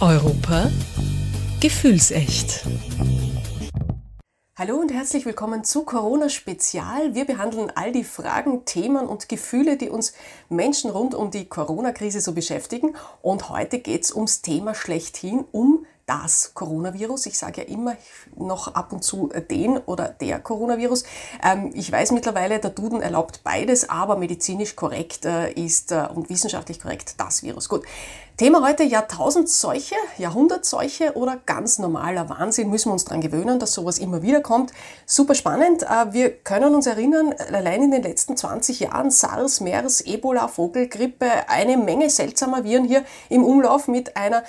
Europa gefühlsecht. Hallo und herzlich willkommen zu Corona Spezial. Wir behandeln all die Fragen, Themen und Gefühle, die uns Menschen rund um die Corona-Krise so beschäftigen. Und heute geht es ums Thema schlechthin, um das Coronavirus. Ich sage ja immer noch ab und zu den oder der Coronavirus. Ähm, ich weiß mittlerweile, der Duden erlaubt beides, aber medizinisch korrekt äh, ist äh, und wissenschaftlich korrekt das Virus. Gut. Thema heute Jahrtausendseuche, Jahrhundertseuche oder ganz normaler Wahnsinn. Müssen wir uns daran gewöhnen, dass sowas immer wieder kommt. Super spannend. Äh, wir können uns erinnern, allein in den letzten 20 Jahren SARS, MERS, Ebola, Vogelgrippe, eine Menge seltsamer Viren hier im Umlauf mit einer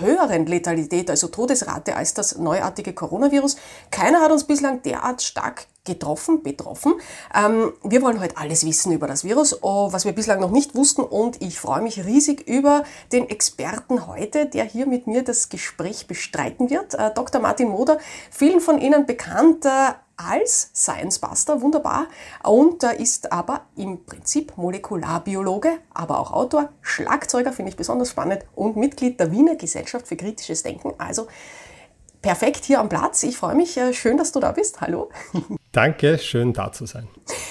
höheren Letalität, also Todesrate als das neuartige Coronavirus. Keiner hat uns bislang derart stark getroffen, betroffen. Ähm, wir wollen heute alles wissen über das Virus, oh, was wir bislang noch nicht wussten und ich freue mich riesig über den Experten heute, der hier mit mir das Gespräch bestreiten wird. Äh, Dr. Martin Moder, vielen von Ihnen bekannt äh, als Science Buster, wunderbar. Und er ist aber im Prinzip Molekularbiologe, aber auch Autor, Schlagzeuger, finde ich besonders spannend, und Mitglied der Wiener Gesellschaft für kritisches Denken. Also perfekt hier am Platz. Ich freue mich. Äh, schön, dass du da bist. Hallo. Danke, schön da zu sein.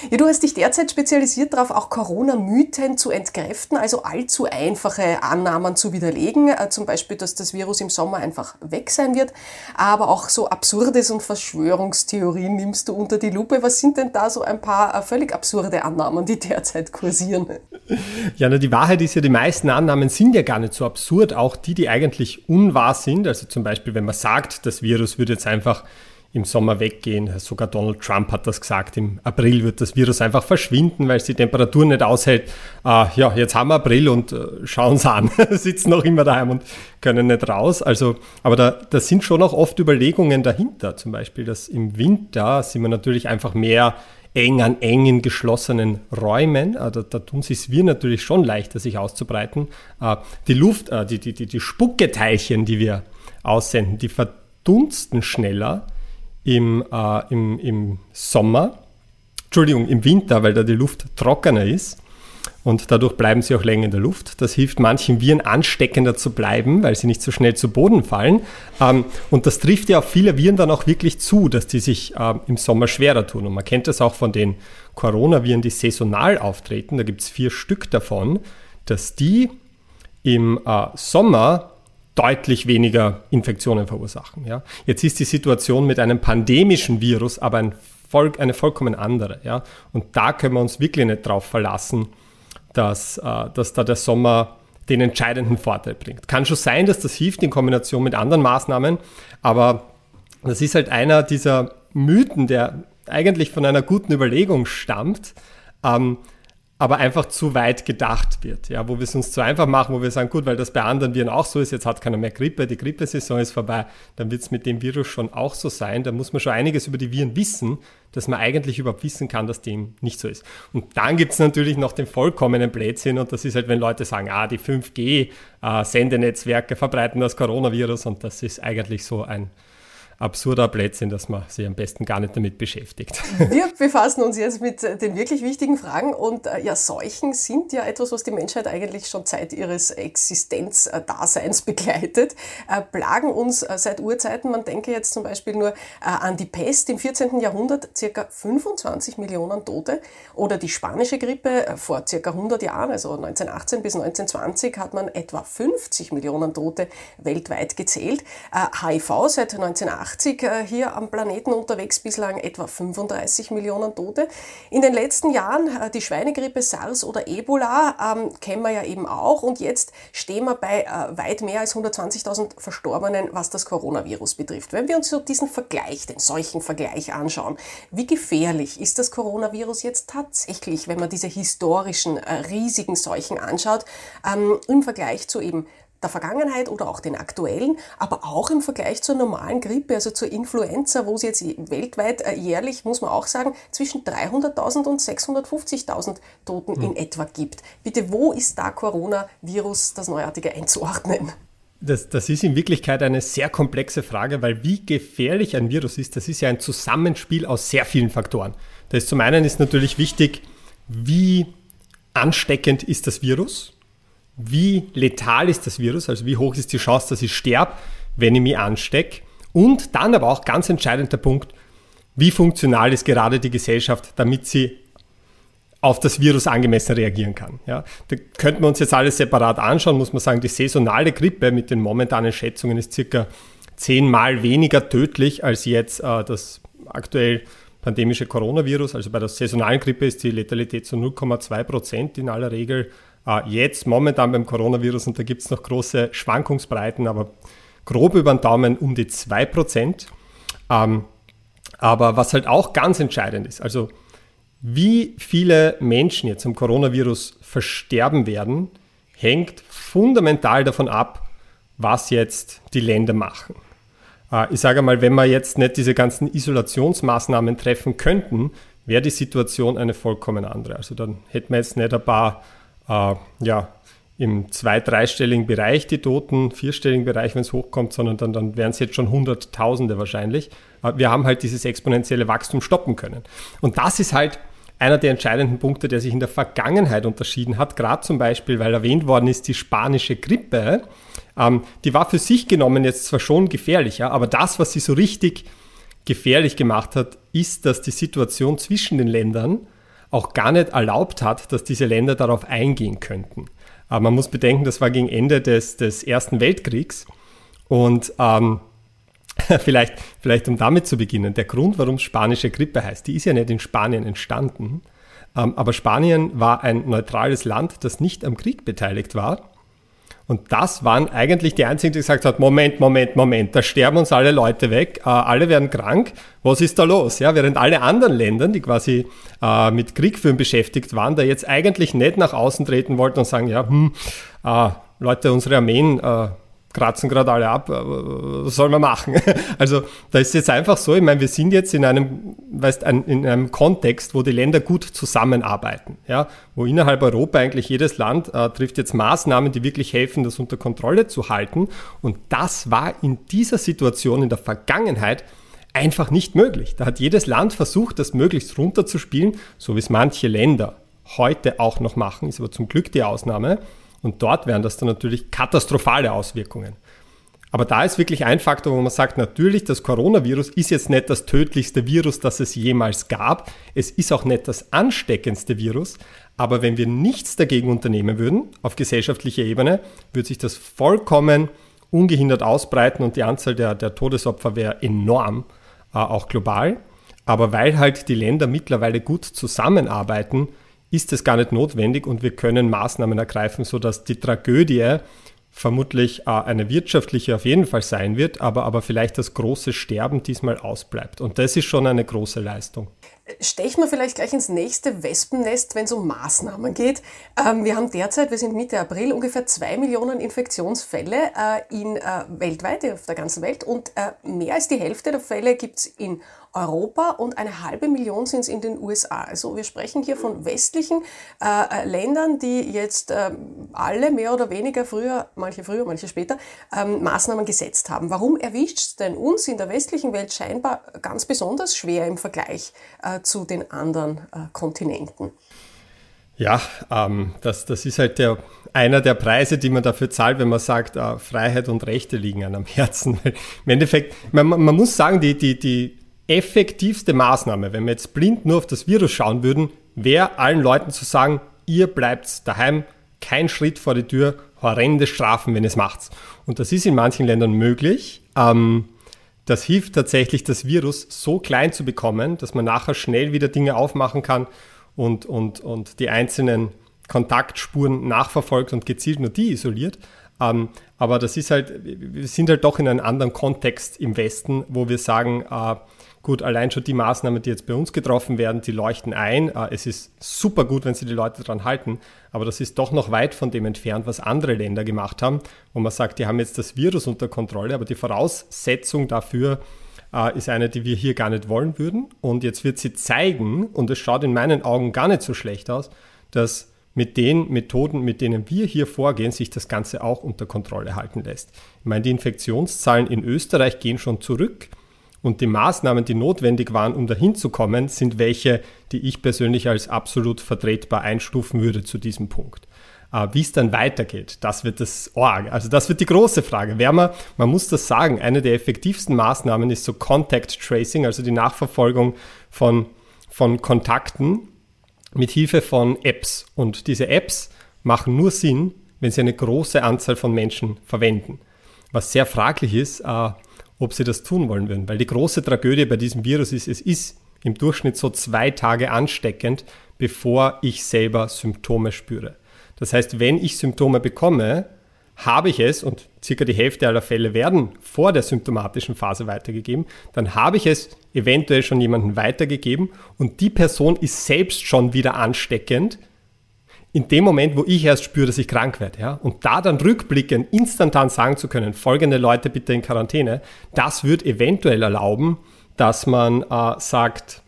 Ja, du hast dich derzeit spezialisiert darauf, auch Corona-Mythen zu entkräften, also allzu einfache Annahmen zu widerlegen, äh, zum Beispiel, dass das Virus im Sommer einfach weg sein wird, aber auch so Absurdes und Verschwörungstheorien nimmst du unter die Lupe. Was sind denn da so ein paar äh, völlig absurde Annahmen, die derzeit kursieren? Ja, na, die Wahrheit ist ja, die meisten Annahmen sind ja gar nicht so absurd, auch die, die eigentlich unwahr sind. Also zum Beispiel, wenn man sagt, das Virus wird jetzt einfach im Sommer weggehen. Sogar Donald Trump hat das gesagt. Im April wird das Virus einfach verschwinden, weil es die Temperatur nicht aushält. Äh, ja, jetzt haben wir April und äh, schauen es an. Sitzen noch immer daheim und können nicht raus. Also, aber da, da sind schon auch oft Überlegungen dahinter. Zum Beispiel, dass im Winter sind wir natürlich einfach mehr eng an engen geschlossenen Räumen. Äh, da, da tun sich wir natürlich schon leichter, sich auszubreiten. Äh, die Luft, die, die, die, die Spucketeilchen, die wir aussenden, die verdunsten schneller im, äh, im, im Sommer, Entschuldigung, im Winter, weil da die Luft trockener ist und dadurch bleiben sie auch länger in der Luft. Das hilft manchen Viren ansteckender zu bleiben, weil sie nicht so schnell zu Boden fallen. Ähm, und das trifft ja auf viele Viren dann auch wirklich zu, dass die sich äh, im Sommer schwerer tun. Und man kennt das auch von den Coronaviren, die saisonal auftreten. Da gibt es vier Stück davon, dass die im äh, Sommer deutlich weniger Infektionen verursachen. Ja. Jetzt ist die Situation mit einem pandemischen Virus aber ein voll, eine vollkommen andere. Ja. Und da können wir uns wirklich nicht darauf verlassen, dass, äh, dass da der Sommer den entscheidenden Vorteil bringt. Kann schon sein, dass das hilft in Kombination mit anderen Maßnahmen, aber das ist halt einer dieser Mythen, der eigentlich von einer guten Überlegung stammt, ähm, aber einfach zu weit gedacht wird, ja, wo wir es uns zu einfach machen, wo wir sagen, gut, weil das bei anderen Viren auch so ist, jetzt hat keiner mehr Grippe, die Grippesaison ist vorbei, dann wird es mit dem Virus schon auch so sein. Da muss man schon einiges über die Viren wissen, dass man eigentlich überhaupt wissen kann, dass dem nicht so ist. Und dann gibt es natürlich noch den vollkommenen Blödsinn und das ist halt, wenn Leute sagen, ah, die 5G-Sendenetzwerke äh, verbreiten das Coronavirus und das ist eigentlich so ein absurder Blödsinn, dass man sich am besten gar nicht damit beschäftigt. Wir befassen uns jetzt mit den wirklich wichtigen Fragen und äh, ja, Seuchen sind ja etwas, was die Menschheit eigentlich schon seit ihres Existenzdaseins begleitet, äh, plagen uns äh, seit Urzeiten. Man denke jetzt zum Beispiel nur an die Pest im 14. Jahrhundert, circa 25 Millionen Tote oder die spanische Grippe vor circa 100 Jahren, also 1918 bis 1920 hat man etwa 50 Millionen Tote weltweit gezählt. HIV seit 1980 80 äh, hier am Planeten unterwegs, bislang etwa 35 Millionen Tote. In den letzten Jahren äh, die Schweinegrippe, SARS oder Ebola ähm, kennen wir ja eben auch und jetzt stehen wir bei äh, weit mehr als 120.000 Verstorbenen, was das Coronavirus betrifft. Wenn wir uns so diesen Vergleich, den solchen Vergleich anschauen, wie gefährlich ist das Coronavirus jetzt tatsächlich, wenn man diese historischen riesigen Seuchen anschaut, ähm, im Vergleich zu eben der Vergangenheit oder auch den aktuellen, aber auch im Vergleich zur normalen Grippe, also zur Influenza, wo es jetzt weltweit äh, jährlich, muss man auch sagen, zwischen 300.000 und 650.000 Toten mhm. in etwa gibt. Bitte, wo ist da Coronavirus, das Neuartige, einzuordnen? Das, das, ist in Wirklichkeit eine sehr komplexe Frage, weil wie gefährlich ein Virus ist, das ist ja ein Zusammenspiel aus sehr vielen Faktoren. Da ist zum einen ist natürlich wichtig, wie ansteckend ist das Virus? Wie letal ist das Virus, also wie hoch ist die Chance, dass ich sterbe, wenn ich mich anstecke. Und dann aber auch ganz entscheidend der Punkt, wie funktional ist gerade die Gesellschaft, damit sie auf das Virus angemessen reagieren kann. Ja, da könnten wir uns jetzt alles separat anschauen, muss man sagen, die saisonale Grippe mit den momentanen Schätzungen ist circa zehnmal weniger tödlich als jetzt äh, das aktuell pandemische Coronavirus. Also bei der saisonalen Grippe ist die Letalität zu 0,2 Prozent in aller Regel. Äh, jetzt momentan beim Coronavirus, und da gibt es noch große Schwankungsbreiten, aber grob über den Daumen um die 2 Prozent. Ähm, aber was halt auch ganz entscheidend ist, also wie viele Menschen jetzt am Coronavirus versterben werden, hängt fundamental davon ab, was jetzt die Länder machen. Äh, ich sage mal, wenn wir jetzt nicht diese ganzen Isolationsmaßnahmen treffen könnten, wäre die Situation eine vollkommen andere. Also dann hätten wir jetzt nicht ein paar, äh, ja, im zwei-, dreistelligen Bereich die Toten, vierstelligen Bereich, wenn es hochkommt, sondern dann, dann wären es jetzt schon Hunderttausende wahrscheinlich. Äh, wir haben halt dieses exponentielle Wachstum stoppen können. Und das ist halt einer der entscheidenden Punkte, der sich in der Vergangenheit unterschieden hat, gerade zum Beispiel, weil erwähnt worden ist, die spanische Grippe, ähm, die war für sich genommen jetzt zwar schon gefährlicher, aber das, was sie so richtig gefährlich gemacht hat, ist, dass die Situation zwischen den Ländern auch gar nicht erlaubt hat, dass diese Länder darauf eingehen könnten. Aber man muss bedenken, das war gegen Ende des, des Ersten Weltkriegs und ähm, vielleicht, vielleicht um damit zu beginnen, der Grund, warum spanische Grippe heißt, die ist ja nicht in Spanien entstanden, ähm, aber Spanien war ein neutrales Land, das nicht am Krieg beteiligt war. Und das waren eigentlich die einzigen, die gesagt haben, Moment, Moment, Moment, da sterben uns alle Leute weg, äh, alle werden krank, was ist da los? Ja, während alle anderen Länder, die quasi äh, mit Kriegführen beschäftigt waren, da jetzt eigentlich nicht nach außen treten wollten und sagen, ja, hm, äh, Leute, unsere Armeen äh, kratzen gerade alle ab, äh, was soll man machen? Also da ist jetzt einfach so, ich meine, wir sind jetzt in einem, weißt, in einem Kontext, wo die Länder gut zusammenarbeiten, ja, wo innerhalb Europa eigentlich jedes Land äh, trifft jetzt Maßnahmen, die wirklich helfen, das unter Kontrolle zu halten. Und das war in dieser Situation in der Vergangenheit einfach nicht möglich. Da hat jedes Land versucht, das möglichst runterzuspielen, so wie es manche Länder heute auch noch machen, ist aber zum Glück die Ausnahme. Und dort wären das dann natürlich katastrophale Auswirkungen. Aber da ist wirklich ein Faktor, wo man sagt, natürlich, das Coronavirus ist jetzt nicht das tödlichste Virus, das es jemals gab. Es ist auch nicht das ansteckendste Virus. Aber wenn wir nichts dagegen unternehmen würden, auf gesellschaftlicher Ebene, würde sich das vollkommen ungehindert ausbreiten und die Anzahl der, der Todesopfer wäre enorm, äh, auch global. Aber weil halt die Länder mittlerweile gut zusammenarbeiten, ist es gar nicht notwendig und wir können Maßnahmen ergreifen, sodass die Tragödie vermutlich äh, eine wirtschaftliche auf jeden Fall sein wird, aber, aber vielleicht das große Sterben diesmal ausbleibt. Und das ist schon eine große Leistung. Stechen wir vielleicht gleich ins nächste Wespennest, wenn es um Maßnahmen geht. Ähm, wir haben derzeit, wir sind Mitte April, ungefähr zwei Millionen Infektionsfälle äh, in, äh, weltweit, auf der ganzen Welt. Und äh, mehr als die Hälfte der Fälle gibt es in Europa und eine halbe Million sind es in den USA. Also wir sprechen hier von westlichen äh, Ländern, die jetzt äh, alle mehr oder weniger früher, manche früher, manche später, ähm, Maßnahmen gesetzt haben. Warum erwischt es denn uns in der westlichen Welt scheinbar ganz besonders schwer im Vergleich äh, zu den anderen äh, Kontinenten? Ja, ähm, das, das ist halt der, einer der Preise, die man dafür zahlt, wenn man sagt, äh, Freiheit und Rechte liegen einem am Herzen. Im Endeffekt, man, man muss sagen, die, die, die effektivste Maßnahme, wenn wir jetzt blind nur auf das Virus schauen würden, wäre allen Leuten zu sagen, ihr bleibt daheim, kein Schritt vor die Tür, horrende Strafen, wenn es macht. Und das ist in manchen Ländern möglich. Ähm, das hilft tatsächlich, das Virus so klein zu bekommen, dass man nachher schnell wieder Dinge aufmachen kann und, und, und die einzelnen Kontaktspuren nachverfolgt und gezielt nur die isoliert. Ähm, aber das ist halt, wir sind halt doch in einem anderen Kontext im Westen, wo wir sagen, äh, Gut, allein schon die Maßnahmen, die jetzt bei uns getroffen werden, die leuchten ein. Äh, es ist super gut, wenn sie die Leute daran halten, aber das ist doch noch weit von dem entfernt, was andere Länder gemacht haben, wo man sagt, die haben jetzt das Virus unter Kontrolle, aber die Voraussetzung dafür äh, ist eine, die wir hier gar nicht wollen würden. Und jetzt wird sie zeigen, und es schaut in meinen Augen gar nicht so schlecht aus, dass mit den Methoden, mit denen wir hier vorgehen, sich das Ganze auch unter Kontrolle halten lässt. Ich meine, die Infektionszahlen in Österreich gehen schon zurück. Und die Maßnahmen, die notwendig waren, um dahin zu kommen, sind welche, die ich persönlich als absolut vertretbar einstufen würde zu diesem Punkt. Äh, Wie es dann weitergeht, das wird das Org. Also das wird die große Frage. Wer man, man muss das sagen, eine der effektivsten Maßnahmen ist so Contact Tracing, also die Nachverfolgung von, von Kontakten mit Hilfe von Apps. Und diese Apps machen nur Sinn, wenn sie eine große Anzahl von Menschen verwenden. Was sehr fraglich ist, äh, ob sie das tun wollen würden. Weil die große Tragödie bei diesem Virus ist, es ist im Durchschnitt so zwei Tage ansteckend, bevor ich selber Symptome spüre. Das heißt, wenn ich Symptome bekomme, habe ich es, und circa die Hälfte aller Fälle werden vor der symptomatischen Phase weitergegeben, dann habe ich es eventuell schon jemandem weitergegeben und die Person ist selbst schon wieder ansteckend, in dem Moment, wo ich erst spüre, dass ich krank werde, ja, und da dann rückblickend instantan sagen zu können, folgende Leute bitte in Quarantäne, das wird eventuell erlauben, dass man äh, sagt,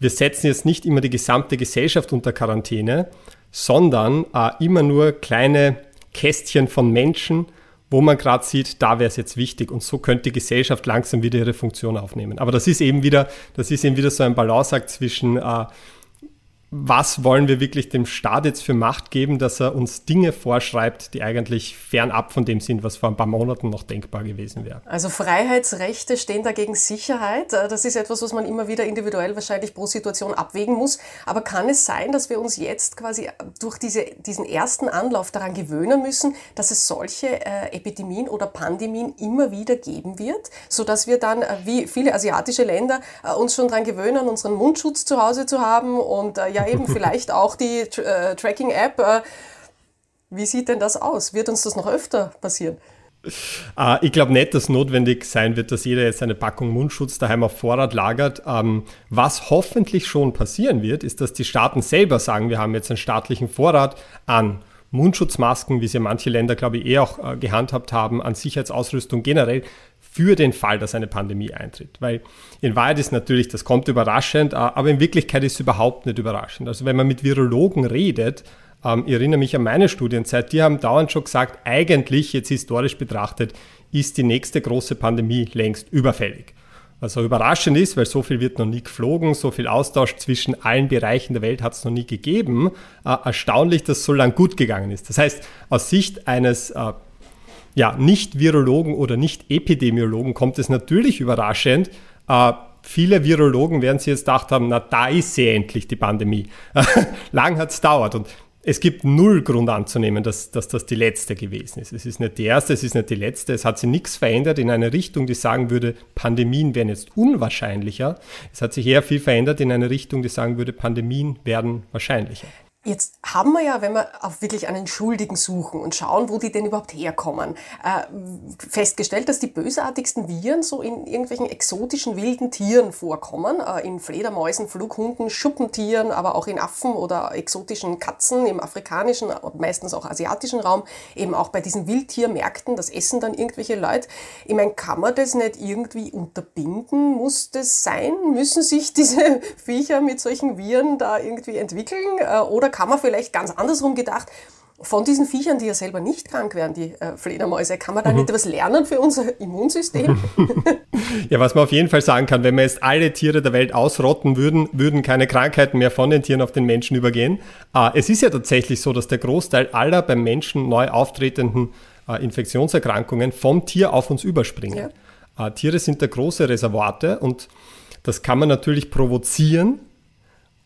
wir setzen jetzt nicht immer die gesamte Gesellschaft unter Quarantäne, sondern äh, immer nur kleine Kästchen von Menschen, wo man gerade sieht, da wäre es jetzt wichtig und so könnte die Gesellschaft langsam wieder ihre Funktion aufnehmen. Aber das ist eben wieder, das ist eben wieder so ein Balanceakt zwischen äh, was wollen wir wirklich dem Staat jetzt für Macht geben, dass er uns Dinge vorschreibt, die eigentlich fernab von dem sind, was vor ein paar Monaten noch denkbar gewesen wäre. Also Freiheitsrechte stehen dagegen Sicherheit. Äh, das ist etwas, was man immer wieder individuell wahrscheinlich pro Situation abwägen muss. Aber kann es sein, dass wir uns jetzt quasi durch diese, diesen ersten Anlauf daran gewöhnen müssen, dass es solche äh, Epidemien oder Pandemien immer wieder geben wird, sodass wir dann, äh, wie viele asiatische Länder, äh, uns schon daran gewöhnen, unseren Mundschutz zu Hause zu haben und äh, ja, ja eben vielleicht auch die äh, Tracking-App. Äh, wie sieht denn das aus? Wird uns das noch öfter passieren? Uh, ich glaube nicht, dass notwendig sein wird, dass jeder jetzt eine Packung Mundschutz daheim auf Vorrat lagert. Ähm, was hoffentlich schon passieren wird, ist, dass die Staaten selber sagen, wir haben jetzt einen staatlichen Vorrat an Mundschutzmasken, wie sie manche Länder, glaube ich, eh auch uh, gehandhabt haben, an Sicherheitsausrüstung generell für den Fall, dass eine Pandemie eintritt. Weil in Wahrheit ist natürlich, das kommt überraschend, äh, aber in Wirklichkeit ist es überhaupt nicht überraschend. Also wenn man mit Virologen redet, ähm, ich erinnere mich an meine Studienzeit, die haben dauernd schon gesagt, eigentlich, jetzt historisch betrachtet, ist die nächste große Pandemie längst überfällig. Auch überraschend ist, weil so viel wird noch nie geflogen, so viel Austausch zwischen allen Bereichen der Welt hat es noch nie gegeben. Äh, erstaunlich, dass so lang gut gegangen ist. Das heißt, aus Sicht eines äh, ja, Nicht-Virologen oder Nicht-Epidemiologen kommt es natürlich überraschend. Äh, viele Virologen werden sich jetzt gedacht haben, na, da ist sie endlich, die Pandemie. Lang hat es dauert und es gibt null Grund anzunehmen, dass, dass das die letzte gewesen ist. Es ist nicht die erste, es ist nicht die letzte. Es hat sich nichts verändert in eine Richtung, die sagen würde, Pandemien wären jetzt unwahrscheinlicher. Es hat sich eher viel verändert in eine Richtung, die sagen würde, Pandemien werden wahrscheinlicher. Jetzt haben wir ja, wenn wir auf wirklich einen Schuldigen suchen und schauen, wo die denn überhaupt herkommen, äh, festgestellt, dass die bösartigsten Viren so in irgendwelchen exotischen wilden Tieren vorkommen, äh, in Fledermäusen, Flughunden, Schuppentieren, aber auch in Affen oder exotischen Katzen im afrikanischen, meistens auch asiatischen Raum, eben auch bei diesen Wildtiermärkten, das essen dann irgendwelche Leute. Ich meine, kann man das nicht irgendwie unterbinden? Muss das sein? Müssen sich diese Viecher mit solchen Viren da irgendwie entwickeln? Äh, oder kann man vielleicht ganz andersrum gedacht, von diesen Viechern, die ja selber nicht krank werden, die äh, Fledermäuse, kann man da mhm. nicht etwas lernen für unser Immunsystem? ja, was man auf jeden Fall sagen kann, wenn wir jetzt alle Tiere der Welt ausrotten würden, würden keine Krankheiten mehr von den Tieren auf den Menschen übergehen. Äh, es ist ja tatsächlich so, dass der Großteil aller beim Menschen neu auftretenden äh, Infektionserkrankungen vom Tier auf uns überspringen. Ja. Äh, Tiere sind da große Reservate und das kann man natürlich provozieren,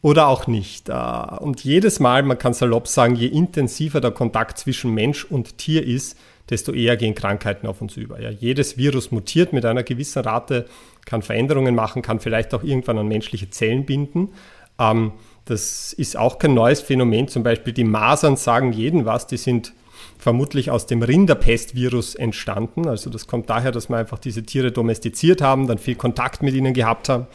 oder auch nicht. Äh, und jedes Mal, man kann salopp sagen, je intensiver der Kontakt zwischen Mensch und Tier ist, desto eher gehen Krankheiten auf uns über. Ja, jedes Virus mutiert mit einer gewissen Rate, kann Veränderungen machen, kann vielleicht auch irgendwann an menschliche Zellen binden. Ähm, das ist auch kein neues Phänomen. Zum Beispiel die Masern sagen jeden was, die sind vermutlich aus dem Rinderpestvirus entstanden. Also das kommt daher, dass wir einfach diese Tiere domestiziert haben, dann viel Kontakt mit ihnen gehabt haben.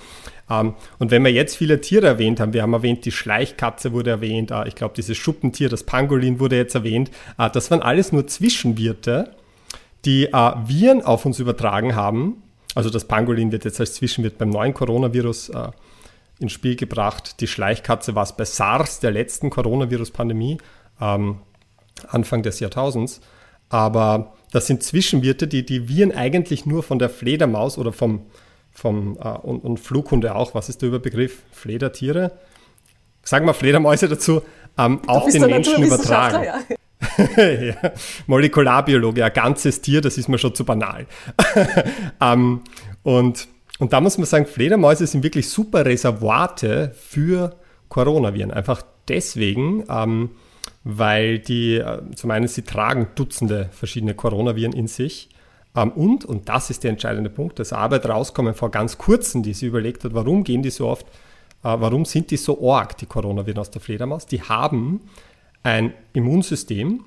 Ähm, und wenn wir jetzt viele Tiere erwähnt haben, wir haben erwähnt, die Schleichkatze wurde erwähnt, äh, ich glaube, dieses Schuppentier, das Pangolin wurde jetzt erwähnt, äh, das waren alles nur Zwischenwirte, die äh, Viren auf uns übertragen haben. Also das Pangolin wird jetzt als Zwischenwirt beim neuen Coronavirus ins Spiel gebracht. Die Schleichkatze war es bei SARS, der letzten Coronavirus-Pandemie, ähm, Anfang des Jahrtausends. Aber das sind Zwischenwirte, die die Viren eigentlich nur von der Fledermaus oder vom vom äh, und, und, Flughunde auch. Was ist der Überbegriff? Fledertiere? Sagen wir Fledermäuse dazu, ähm, auf den Menschen übertragen. Ja. ja. Molekularbiologe, ein ganzes Tier, das ist mir schon zu banal. ähm, und, und da muss man sagen, Fledermäuse sind wirklich super Reservoate für Coronaviren. Einfach deswegen, ähm, weil die, äh, zum einen, sie tragen Dutzende verschiedene Coronaviren in sich. Ähm, und, und das ist der entscheidende Punkt, dass Arbeit rauskommen vor ganz kurzem, die sie überlegt hat, warum gehen die so oft, äh, warum sind die so arg, die Coronaviren aus der Fledermaus? Die haben ein Immunsystem,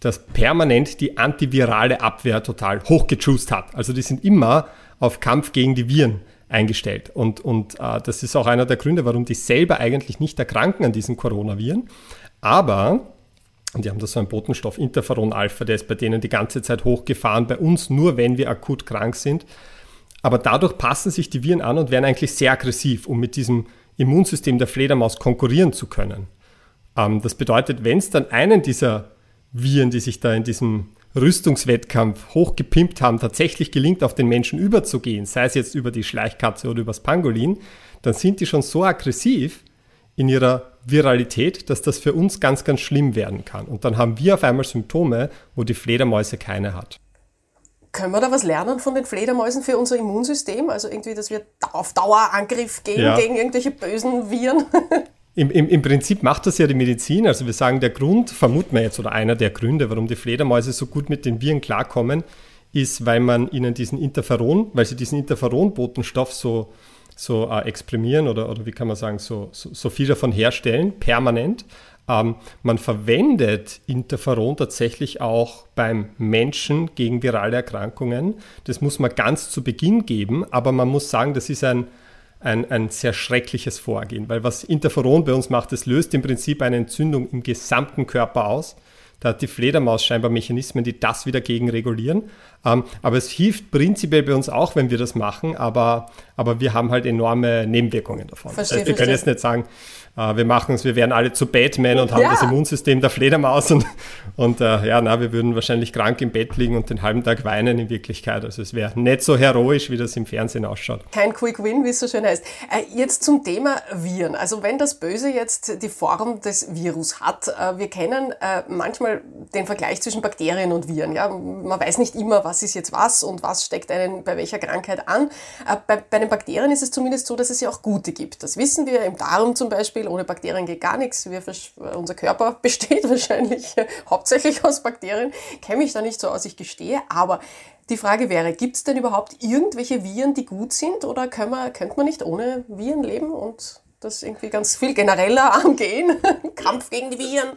das permanent die antivirale Abwehr total hochgejust hat. Also die sind immer auf Kampf gegen die Viren eingestellt. Und, und äh, das ist auch einer der Gründe, warum die selber eigentlich nicht erkranken an diesen Coronaviren. Aber, und die haben da so einen Botenstoff, Interferon Alpha, der ist bei denen die ganze Zeit hochgefahren, bei uns nur, wenn wir akut krank sind. Aber dadurch passen sich die Viren an und werden eigentlich sehr aggressiv, um mit diesem Immunsystem der Fledermaus konkurrieren zu können. Ähm, das bedeutet, wenn es dann einen dieser Viren, die sich da in diesem Rüstungswettkampf hochgepimpt haben, tatsächlich gelingt, auf den Menschen überzugehen, sei es jetzt über die Schleichkatze oder übers Pangolin, dann sind die schon so aggressiv in ihrer Viralität, dass das für uns ganz, ganz schlimm werden kann. Und dann haben wir auf einmal Symptome, wo die Fledermäuse keine hat. Können wir da was lernen von den Fledermäusen für unser Immunsystem? Also irgendwie, dass wir auf Dauerangriff gehen ja. gegen irgendwelche bösen Viren? Im, im, Im Prinzip macht das ja die Medizin. Also wir sagen, der Grund, vermuten wir jetzt, oder einer der Gründe, warum die Fledermäuse so gut mit den Viren klarkommen, ist, weil man ihnen diesen Interferon, weil sie diesen Interferonbotenstoff so, so äh, exprimieren oder, oder wie kann man sagen, so, so, so viel davon herstellen, permanent. Ähm, man verwendet Interferon tatsächlich auch beim Menschen gegen virale Erkrankungen. Das muss man ganz zu Beginn geben, aber man muss sagen, das ist ein ein, ein sehr schreckliches Vorgehen, weil was Interferon bei uns macht, es löst im Prinzip eine Entzündung im gesamten Körper aus. Da hat die Fledermaus scheinbar Mechanismen, die das wieder gegenregulieren. Ähm, aber es hilft prinzipiell bei uns auch, wenn wir das machen, aber, aber wir haben halt enorme Nebenwirkungen davon. Verstehe, also wir können jetzt nicht sagen, äh, wir machen es, wir wären alle zu Batman und haben ja. das Immunsystem der Fledermaus und, und äh, ja, na, wir würden wahrscheinlich krank im Bett liegen und den halben Tag weinen in Wirklichkeit. Also es wäre nicht so heroisch, wie das im Fernsehen ausschaut. Kein Quick Win, wie es so schön heißt. Äh, jetzt zum Thema Viren. Also wenn das Böse jetzt die Form des Virus hat, äh, wir kennen äh, manchmal den Vergleich zwischen Bakterien und Viren. Ja? Man weiß nicht immer, was ist jetzt was und was steckt einen bei welcher Krankheit an. Äh, bei, bei den Bakterien ist es zumindest so, dass es ja auch gute gibt. Das wissen wir im Darm zum Beispiel. Ohne Bakterien geht gar nichts. Wir, unser Körper besteht wahrscheinlich hauptsächlich aus Bakterien. Kenne mich da nicht so aus, ich gestehe. Aber die Frage wäre, gibt es denn überhaupt irgendwelche Viren, die gut sind? Oder können wir, könnte man nicht ohne Viren leben und das irgendwie ganz viel genereller angehen? Kampf gegen die Viren.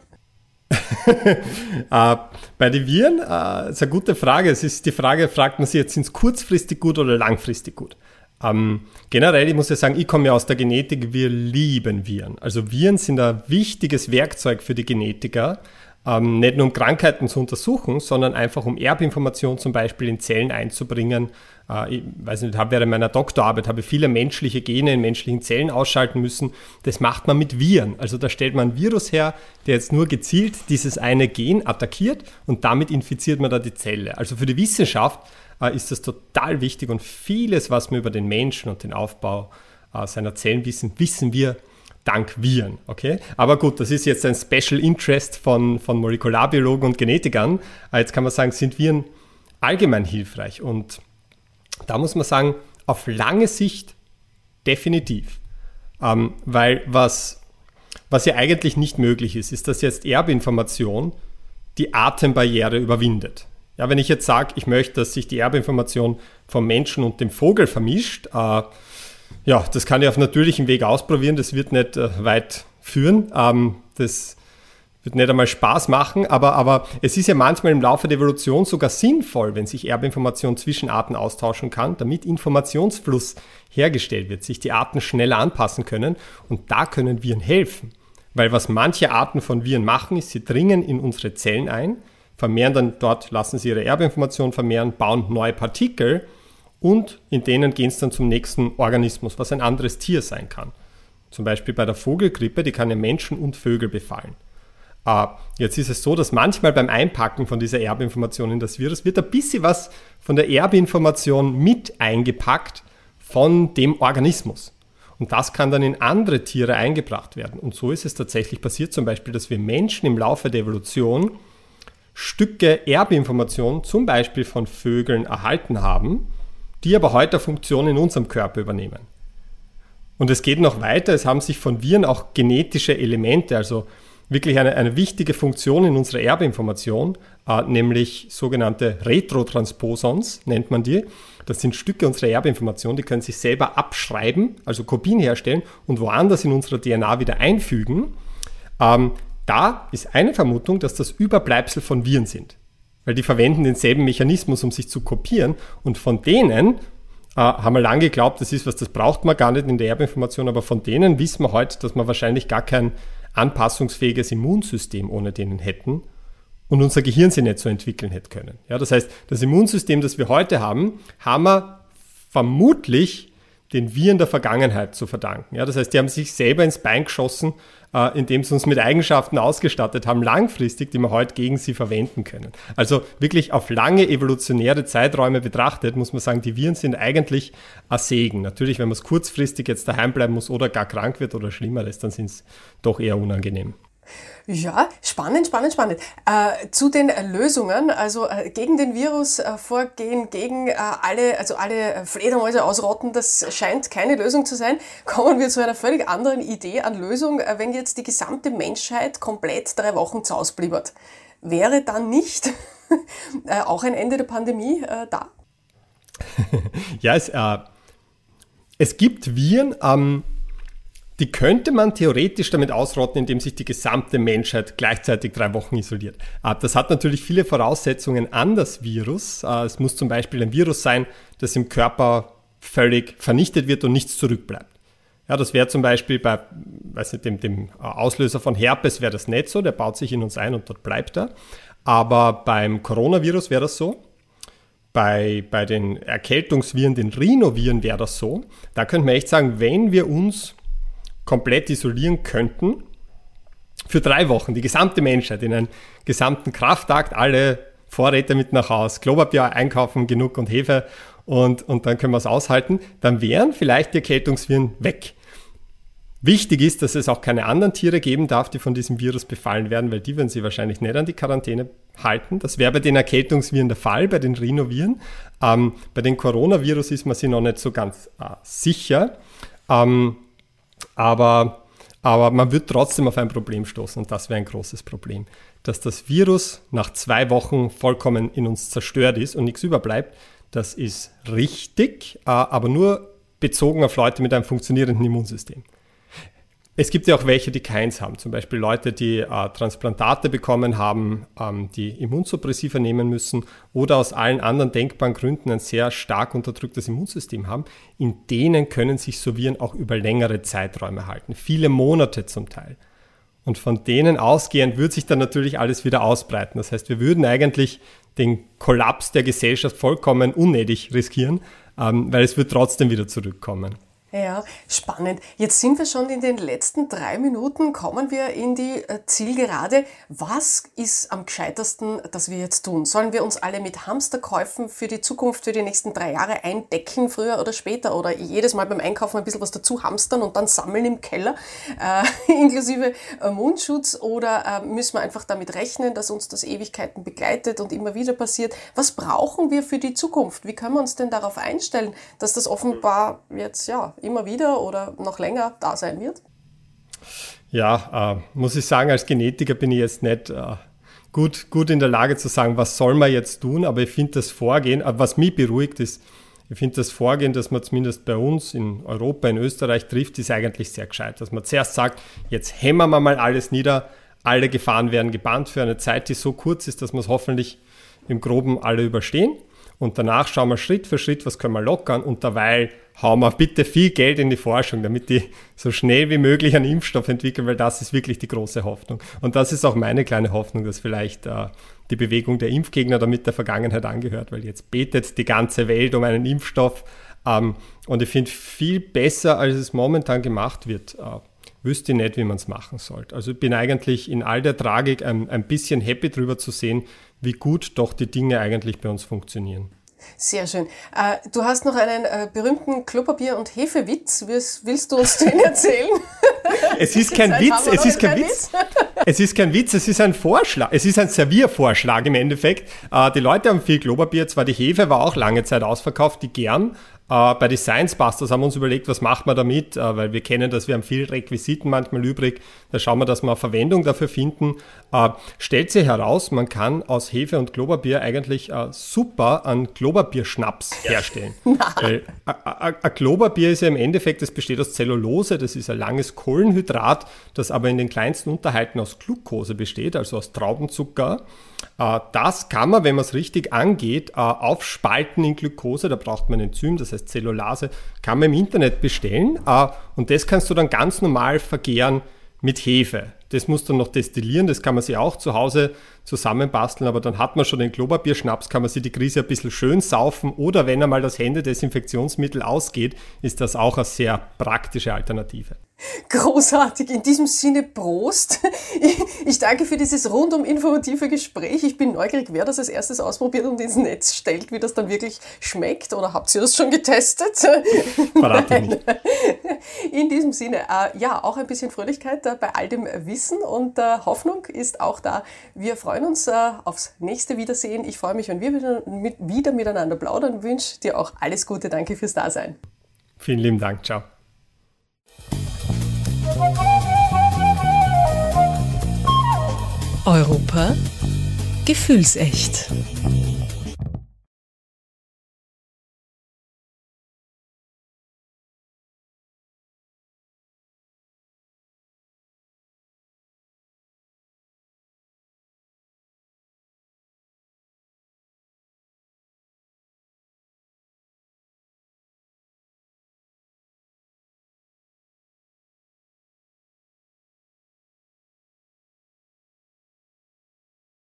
äh, bei den Viren äh, ist eine gute Frage. Es ist die Frage, fragt man sich jetzt, sind es kurzfristig gut oder langfristig gut? Ähm, generell, ich muss ja sagen, ich komme ja aus der Genetik, wir lieben Viren. Also Viren sind ein wichtiges Werkzeug für die Genetiker, ähm, nicht nur um Krankheiten zu untersuchen, sondern einfach um Erbinformationen zum Beispiel in Zellen einzubringen. Äh, ich weiß nicht, habe während meiner Doktorarbeit habe viele menschliche Gene in menschlichen Zellen ausschalten müssen. Das macht man mit Viren. Also da stellt man ein Virus her, der jetzt nur gezielt dieses eine Gen attackiert und damit infiziert man da die Zelle. Also für die Wissenschaft äh, ist das total wichtig und vieles, was wir über den Menschen und den Aufbau äh, seiner Zellen wissen, wissen wir dank Viren. Okay? Aber gut, das ist jetzt ein Special Interest von, von Molekularbiologen und Genetikern. Jetzt kann man sagen, sind Viren allgemein hilfreich? Und da muss man sagen, auf lange Sicht definitiv. Ähm, weil was, was ja eigentlich nicht möglich ist, ist, dass jetzt Erbinformation die Atembarriere überwindet. Ja, wenn ich jetzt sage, ich möchte, dass sich die Erbinformation vom Menschen und dem Vogel vermischt, äh, ja, das kann ich auf natürlichem Weg ausprobieren, das wird nicht äh, weit führen. Ähm, das wird nicht einmal Spaß machen, aber, aber es ist ja manchmal im Laufe der Evolution sogar sinnvoll, wenn sich Erbinformation zwischen Arten austauschen kann, damit Informationsfluss hergestellt wird, sich die Arten schneller anpassen können und da können Viren helfen. Weil was manche Arten von Viren machen, ist, sie dringen in unsere Zellen ein, vermehren dann dort, lassen sie ihre Erbinformation vermehren, bauen neue Partikel und in denen gehen es dann zum nächsten Organismus, was ein anderes Tier sein kann. Zum Beispiel bei der Vogelgrippe, die kann ja Menschen und Vögel befallen. Uh, jetzt ist es so, dass manchmal beim Einpacken von dieser Erbinformation in das Virus wird ein bisschen was von der Erbinformation mit eingepackt von dem Organismus. Und das kann dann in andere Tiere eingebracht werden. Und so ist es tatsächlich passiert, zum Beispiel, dass wir Menschen im Laufe der Evolution Stücke Erbinformation, zum Beispiel von Vögeln, erhalten haben, die aber heute Funktionen in unserem Körper übernehmen. Und es geht noch weiter, es haben sich von Viren auch genetische Elemente, also wirklich eine, eine wichtige Funktion in unserer Erbinformation, äh, nämlich sogenannte Retrotransposons, nennt man die. Das sind Stücke unserer Erbinformation, die können sich selber abschreiben, also Kopien herstellen und woanders in unserer DNA wieder einfügen. Ähm, da ist eine Vermutung, dass das Überbleibsel von Viren sind, weil die verwenden denselben Mechanismus, um sich zu kopieren und von denen äh, haben wir lange geglaubt, das ist was, das braucht man gar nicht in der Erbinformation, aber von denen wissen wir heute, dass wir wahrscheinlich gar kein anpassungsfähiges Immunsystem ohne denen hätten und unser Gehirn sich nicht so entwickeln hätte können. Ja, das heißt, das Immunsystem, das wir heute haben, haben wir vermutlich den Viren der Vergangenheit zu verdanken. Ja, das heißt, die haben sich selber ins Bein geschossen äh, indem sie uns mit Eigenschaften ausgestattet haben, langfristig, die wir heute gegen sie verwenden können. Also wirklich auf lange evolutionäre Zeiträume betrachtet, muss man sagen, die Viren sind eigentlich ein Segen. Natürlich, wenn man es kurzfristig jetzt daheim bleiben muss oder gar krank wird oder Schlimmeres, dann sind es doch eher unangenehm. Ja, spannend, spannend, spannend. Äh, zu den Lösungen, also äh, gegen den Virus äh, vorgehen, gegen äh, alle, also alle Fledermäuse ausrotten, das scheint keine Lösung zu sein. Kommen wir zu einer völlig anderen Idee an Lösung, äh, wenn jetzt die gesamte Menschheit komplett drei Wochen zu Hause bliebert. Wäre dann nicht äh, auch ein Ende der Pandemie da? ja, es, es gibt Viren am die könnte man theoretisch damit ausrotten, indem sich die gesamte Menschheit gleichzeitig drei Wochen isoliert. Ah, das hat natürlich viele Voraussetzungen an das Virus. Ah, es muss zum Beispiel ein Virus sein, das im Körper völlig vernichtet wird und nichts zurückbleibt. Ja, das wäre zum Beispiel bei weiß nicht, dem, dem Auslöser von Herpes wäre das nicht so, der baut sich in uns ein und dort bleibt er. Aber beim Coronavirus wäre das so. Bei, bei den Erkältungsviren, den Rhinoviren wäre das so. Da könnte man echt sagen, wenn wir uns komplett isolieren könnten, für drei Wochen, die gesamte Menschheit in einen gesamten Kraftakt, alle Vorräte mit nach Haus, Klopapier einkaufen, genug und Hefe und, und dann können wir es aushalten, dann wären vielleicht die Erkältungsviren weg. Wichtig ist, dass es auch keine anderen Tiere geben darf, die von diesem Virus befallen werden, weil die würden sie wahrscheinlich nicht an die Quarantäne halten. Das wäre bei den Erkältungsviren der Fall, bei den Rhinoviren. Ähm, bei den Coronavirus ist man sich noch nicht so ganz äh, sicher. Ähm, aber, aber man wird trotzdem auf ein Problem stoßen und das wäre ein großes Problem. Dass das Virus nach zwei Wochen vollkommen in uns zerstört ist und nichts überbleibt, das ist richtig, äh, aber nur bezogen auf Leute mit einem funktionierenden Immunsystem. Es gibt ja auch welche, die keins haben. Zum Beispiel Leute, die äh, Transplantate bekommen haben, ähm, die Immunsuppressiva nehmen müssen oder aus allen anderen denkbaren Gründen ein sehr stark unterdrücktes Immunsystem haben. In denen können sich so Viren auch über längere Zeiträume halten, viele Monate zum Teil. Und von denen ausgehend wird sich dann natürlich alles wieder ausbreiten. Das heißt, wir würden eigentlich den Kollaps der Gesellschaft vollkommen unnötig riskieren, ähm, weil es wird trotzdem wieder zurückkommen. Ja, spannend. Jetzt sind wir schon in den letzten drei Minuten, kommen wir in die äh, Zielgerade. Was ist am gescheitersten, dass wir jetzt tun? Sollen wir uns alle mit Hamsterkäufen für die Zukunft, für die nächsten drei Jahre eindecken, früher oder später? Oder jedes Mal beim Einkaufen ein bisschen was dazu hamstern und dann sammeln im Keller, äh, inklusive äh, Mundschutz? Oder äh, müssen wir einfach damit rechnen, dass uns das Ewigkeiten begleitet und immer wieder passiert? Was brauchen wir für die Zukunft? Wie können wir uns denn darauf einstellen, dass das offenbar jetzt, ja, immer wieder oder noch länger da sein wird? Ja, äh, muss ich sagen, als Genetiker bin ich jetzt nicht äh, gut, gut in der Lage zu sagen, was soll man jetzt tun, aber ich finde das Vorgehen, äh, was mich beruhigt ist, ich finde das Vorgehen, das man zumindest bei uns in Europa, in Österreich trifft, ist eigentlich sehr gescheit. Dass man zuerst sagt, jetzt hämmern wir mal alles nieder, alle Gefahren werden gebannt für eine Zeit, die so kurz ist, dass wir es hoffentlich im Groben alle überstehen. Und danach schauen wir Schritt für Schritt, was können wir lockern und dabei hauen wir bitte viel Geld in die Forschung, damit die so schnell wie möglich einen Impfstoff entwickeln, weil das ist wirklich die große Hoffnung. Und das ist auch meine kleine Hoffnung, dass vielleicht äh, die Bewegung der Impfgegner damit der Vergangenheit angehört, weil jetzt betet die ganze Welt um einen Impfstoff. Ähm, und ich finde viel besser, als es momentan gemacht wird. Äh, wüsste ich nicht, wie man es machen sollte. Also ich bin eigentlich in all der Tragik ein, ein bisschen happy drüber zu sehen, wie gut doch die Dinge eigentlich bei uns funktionieren. Sehr schön. Äh, du hast noch einen äh, berühmten Klopapier- und Hefewitz. Willst du uns den erzählen? Es ist kein Witz, es ist kein Witz. Es ist kein Witz, es ist ein Vorschlag. Es ist ein Serviervorschlag im Endeffekt. Äh, die Leute haben viel Klopapier, zwar die Hefe war auch lange Zeit ausverkauft, die gern, äh, bei den Science Busters haben wir uns überlegt, was macht man damit, äh, weil wir kennen das, wir haben viele Requisiten manchmal übrig. Da schauen wir, dass wir Verwendung dafür finden. Äh, stellt sich heraus, man kann aus Hefe und Klopapier eigentlich super an Klopapierschnaps herstellen. weil ein Klopapier ist ja im Endeffekt, das besteht aus Zellulose, das ist ein langes Kohlenhydrat, das aber in den kleinsten Unterhalten aus Glucose besteht, also aus Traubenzucker. Das kann man, wenn man es richtig angeht, aufspalten in Glucose. Da braucht man ein Enzym, das heißt Zellulase, kann man im Internet bestellen äh, und das kannst du dann ganz normal vergären mit Hefe. Das muss dann noch destillieren, das kann man sich auch zu Hause zusammenbasteln, aber dann hat man schon den Klopapierschnaps, kann man sich die Krise ein bisschen schön saufen oder wenn einmal das Händedesinfektionsmittel ausgeht, ist das auch eine sehr praktische Alternative. Großartig. In diesem Sinne Prost. Ich danke für dieses rundum informative Gespräch. Ich bin neugierig, wer das als erstes ausprobiert und ins Netz stellt, wie das dann wirklich schmeckt. Oder habt ihr das schon getestet? Verrate nicht. In diesem Sinne, äh, ja, auch ein bisschen Fröhlichkeit äh, bei all dem Wissen und äh, Hoffnung ist auch da. Wir freuen uns äh, aufs nächste Wiedersehen. Ich freue mich, wenn wir wieder, mit, wieder miteinander plaudern. Wünsche dir auch alles Gute. Danke fürs Dasein. Vielen lieben Dank. Ciao. Europa gefühlsecht.